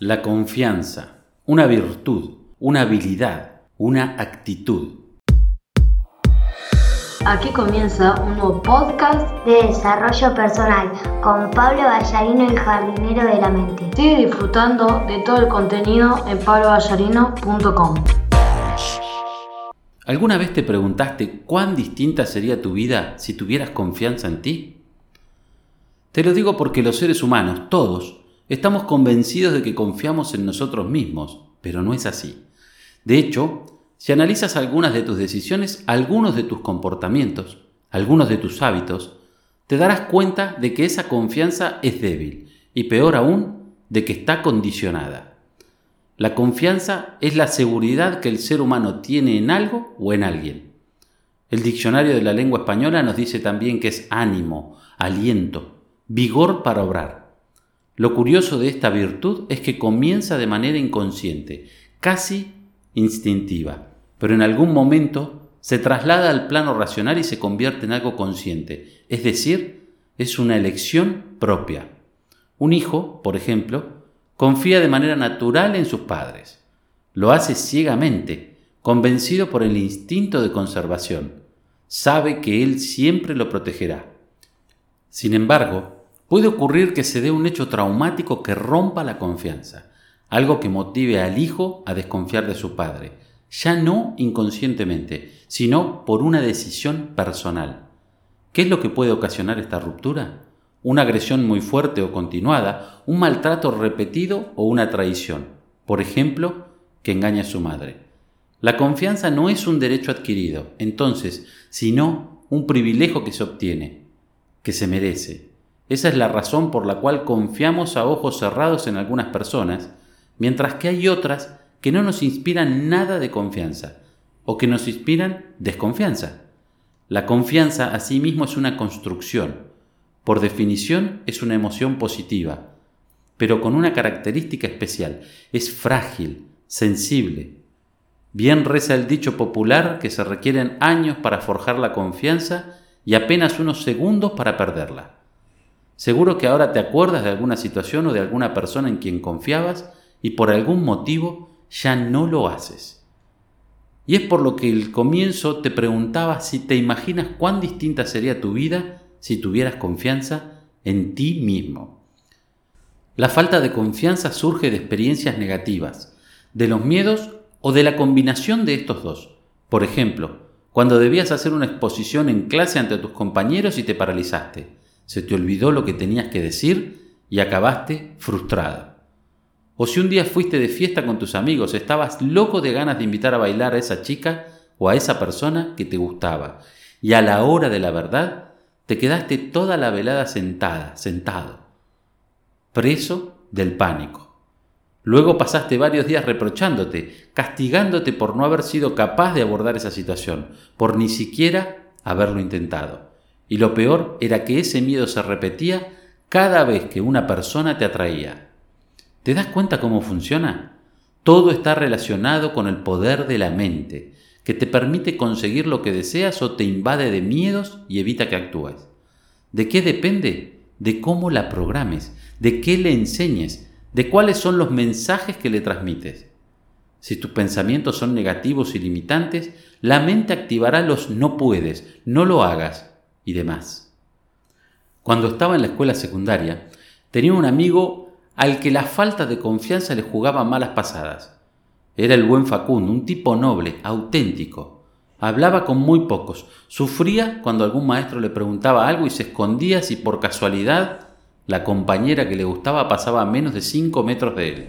La confianza, una virtud, una habilidad, una actitud. Aquí comienza un nuevo podcast de desarrollo personal con Pablo Ballarino, el jardinero de la mente. Sigue disfrutando de todo el contenido en pabloballarino.com. ¿Alguna vez te preguntaste cuán distinta sería tu vida si tuvieras confianza en ti? Te lo digo porque los seres humanos, todos, Estamos convencidos de que confiamos en nosotros mismos, pero no es así. De hecho, si analizas algunas de tus decisiones, algunos de tus comportamientos, algunos de tus hábitos, te darás cuenta de que esa confianza es débil y peor aún, de que está condicionada. La confianza es la seguridad que el ser humano tiene en algo o en alguien. El diccionario de la lengua española nos dice también que es ánimo, aliento, vigor para obrar. Lo curioso de esta virtud es que comienza de manera inconsciente, casi instintiva, pero en algún momento se traslada al plano racional y se convierte en algo consciente, es decir, es una elección propia. Un hijo, por ejemplo, confía de manera natural en sus padres. Lo hace ciegamente, convencido por el instinto de conservación. Sabe que él siempre lo protegerá. Sin embargo, Puede ocurrir que se dé un hecho traumático que rompa la confianza, algo que motive al hijo a desconfiar de su padre, ya no inconscientemente, sino por una decisión personal. ¿Qué es lo que puede ocasionar esta ruptura? Una agresión muy fuerte o continuada, un maltrato repetido o una traición, por ejemplo, que engaña a su madre. La confianza no es un derecho adquirido, entonces, sino un privilegio que se obtiene, que se merece. Esa es la razón por la cual confiamos a ojos cerrados en algunas personas, mientras que hay otras que no nos inspiran nada de confianza o que nos inspiran desconfianza. La confianza asimismo es una construcción. Por definición es una emoción positiva, pero con una característica especial. Es frágil, sensible. Bien reza el dicho popular que se requieren años para forjar la confianza y apenas unos segundos para perderla. Seguro que ahora te acuerdas de alguna situación o de alguna persona en quien confiabas y por algún motivo ya no lo haces. Y es por lo que el comienzo te preguntaba si te imaginas cuán distinta sería tu vida si tuvieras confianza en ti mismo. La falta de confianza surge de experiencias negativas, de los miedos o de la combinación de estos dos. Por ejemplo, cuando debías hacer una exposición en clase ante tus compañeros y te paralizaste se te olvidó lo que tenías que decir y acabaste frustrado. O si un día fuiste de fiesta con tus amigos, estabas loco de ganas de invitar a bailar a esa chica o a esa persona que te gustaba, y a la hora de la verdad te quedaste toda la velada sentada, sentado, preso del pánico. Luego pasaste varios días reprochándote, castigándote por no haber sido capaz de abordar esa situación, por ni siquiera haberlo intentado. Y lo peor era que ese miedo se repetía cada vez que una persona te atraía. ¿Te das cuenta cómo funciona? Todo está relacionado con el poder de la mente, que te permite conseguir lo que deseas o te invade de miedos y evita que actúes. ¿De qué depende? De cómo la programes, de qué le enseñes, de cuáles son los mensajes que le transmites. Si tus pensamientos son negativos y limitantes, la mente activará los no puedes, no lo hagas, y demás. Cuando estaba en la escuela secundaria, tenía un amigo al que la falta de confianza le jugaba malas pasadas. Era el buen Facundo, un tipo noble, auténtico. Hablaba con muy pocos, sufría cuando algún maestro le preguntaba algo y se escondía si por casualidad la compañera que le gustaba pasaba a menos de cinco metros de él.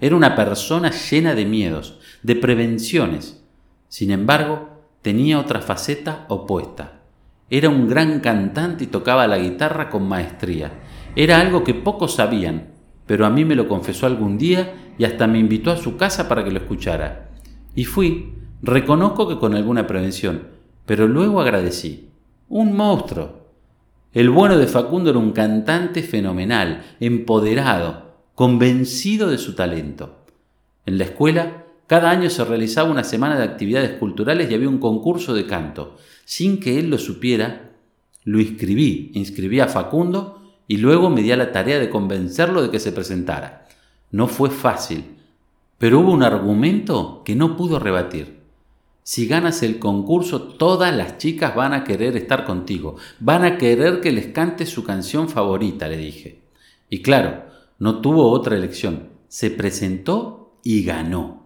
Era una persona llena de miedos, de prevenciones. Sin embargo, tenía otra faceta opuesta. Era un gran cantante y tocaba la guitarra con maestría. Era algo que pocos sabían, pero a mí me lo confesó algún día y hasta me invitó a su casa para que lo escuchara. Y fui, reconozco que con alguna prevención, pero luego agradecí. Un monstruo. El bueno de Facundo era un cantante fenomenal, empoderado, convencido de su talento. En la escuela cada año se realizaba una semana de actividades culturales y había un concurso de canto. Sin que él lo supiera, lo inscribí, inscribí a Facundo y luego me di a la tarea de convencerlo de que se presentara. no fue fácil, pero hubo un argumento que no pudo rebatir. Si ganas el concurso, todas las chicas van a querer estar contigo, van a querer que les cantes su canción favorita, le dije. Y claro, no tuvo otra elección, se presentó y ganó.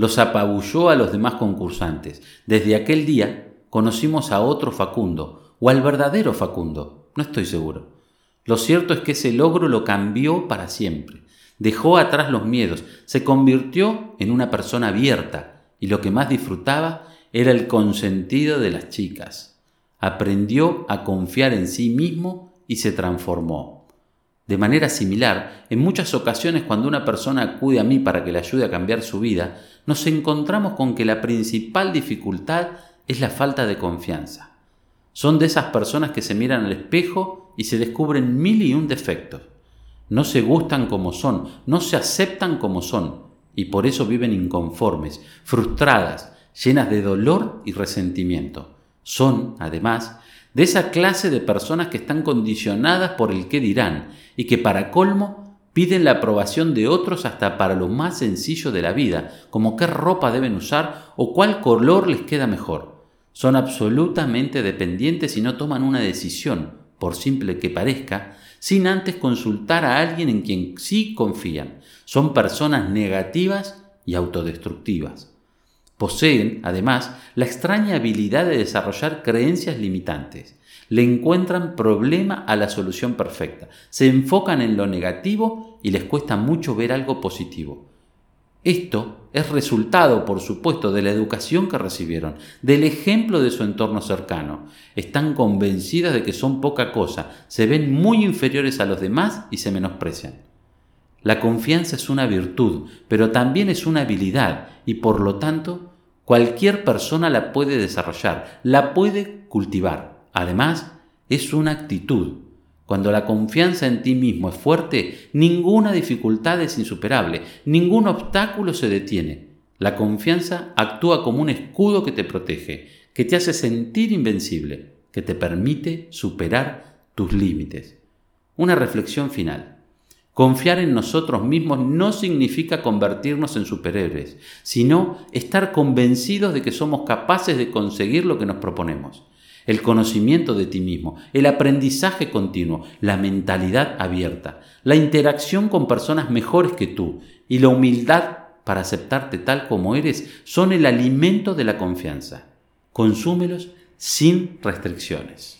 Los apabulló a los demás concursantes. Desde aquel día conocimos a otro Facundo, o al verdadero Facundo, no estoy seguro. Lo cierto es que ese logro lo cambió para siempre. Dejó atrás los miedos, se convirtió en una persona abierta, y lo que más disfrutaba era el consentido de las chicas. Aprendió a confiar en sí mismo y se transformó. De manera similar, en muchas ocasiones cuando una persona acude a mí para que le ayude a cambiar su vida, nos encontramos con que la principal dificultad es la falta de confianza. Son de esas personas que se miran al espejo y se descubren mil y un defectos. No se gustan como son, no se aceptan como son, y por eso viven inconformes, frustradas, llenas de dolor y resentimiento. Son, además, de esa clase de personas que están condicionadas por el qué dirán y que para colmo piden la aprobación de otros hasta para lo más sencillo de la vida, como qué ropa deben usar o cuál color les queda mejor. Son absolutamente dependientes y no toman una decisión, por simple que parezca, sin antes consultar a alguien en quien sí confían. Son personas negativas y autodestructivas. Poseen, además, la extraña habilidad de desarrollar creencias limitantes. Le encuentran problema a la solución perfecta. Se enfocan en lo negativo y les cuesta mucho ver algo positivo. Esto es resultado, por supuesto, de la educación que recibieron, del ejemplo de su entorno cercano. Están convencidas de que son poca cosa, se ven muy inferiores a los demás y se menosprecian. La confianza es una virtud, pero también es una habilidad y por lo tanto cualquier persona la puede desarrollar, la puede cultivar. Además, es una actitud, cuando la confianza en ti mismo es fuerte, ninguna dificultad es insuperable, ningún obstáculo se detiene. La confianza actúa como un escudo que te protege, que te hace sentir invencible, que te permite superar tus límites. Una reflexión final. Confiar en nosotros mismos no significa convertirnos en superhéroes, sino estar convencidos de que somos capaces de conseguir lo que nos proponemos el conocimiento de ti mismo, el aprendizaje continuo, la mentalidad abierta, la interacción con personas mejores que tú y la humildad para aceptarte tal como eres son el alimento de la confianza. Consúmelos sin restricciones.